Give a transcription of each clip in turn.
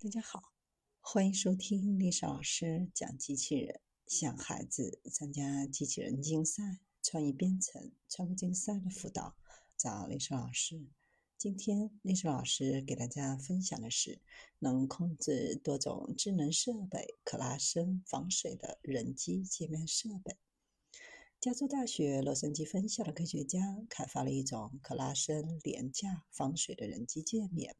大家好，欢迎收听丽莎老师讲机器人，想孩子参加机器人竞赛、创意编程、创客竞赛的辅导，找丽莎老师。今天丽莎老师给大家分享的是能控制多种智能设备、可拉伸防水的人机界面设备。加州大学洛杉矶分校的科学家开发了一种可拉伸、廉价、防水的人机界面。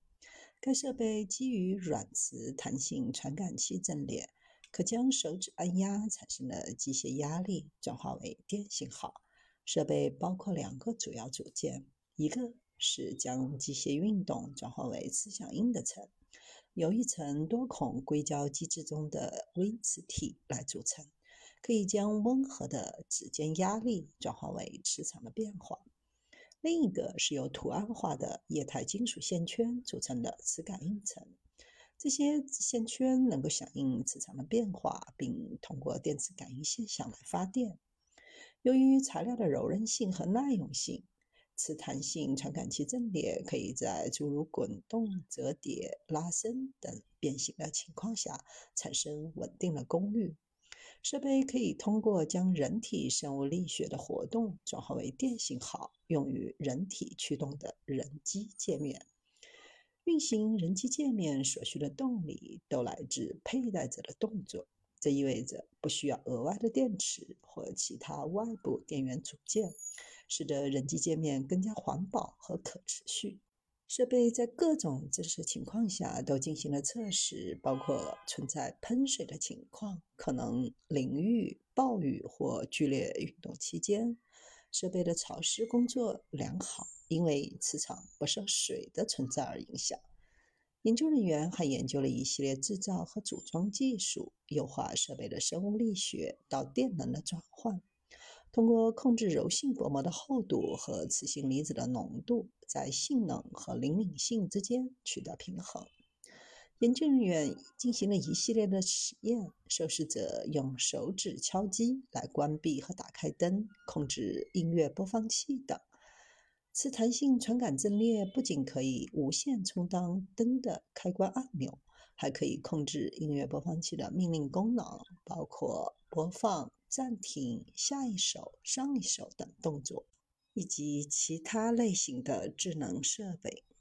该设备基于软磁弹性传感器阵列，可将手指按压产生的机械压力转化为电信号。设备包括两个主要组件，一个是将机械运动转化为磁响应的层，由一层多孔硅胶机制中的微磁体来组成，可以将温和的指尖压力转化为磁场的变化。另一个是由图案化的液态金属线圈组成的磁感应层，这些线圈能够响应磁场的变化，并通过电磁感应现象来发电。由于材料的柔韧性和耐用性，磁弹性传感器阵列可以在诸如滚动、折叠、拉伸等变形的情况下产生稳定的功率。设备可以通过将人体生物力学的活动转化为电信号，用于人体驱动的人机界面。运行人机界面所需的动力都来自佩戴者的动作，这意味着不需要额外的电池或其他外部电源组件，使得人机界面更加环保和可持续。设备在各种真实情况下都进行了测试，包括存在喷水的情况、可能淋浴、暴雨或剧烈运动期间。设备的潮湿工作良好，因为磁场不受水的存在而影响。研究人员还研究了一系列制造和组装技术，优化设备的生物力学到电能的转换。通过控制柔性薄膜的厚度和磁性离子的浓度，在性能和灵敏性之间取得平衡。研究人员进行了一系列的实验，受试者用手指敲击来关闭和打开灯，控制音乐播放器等。磁弹性传感阵列不仅可以无线充当灯的开关按钮，还可以控制音乐播放器的命令功能，包括播放。暂停、下一首、上一首等动作，以及其他类型的智能设备。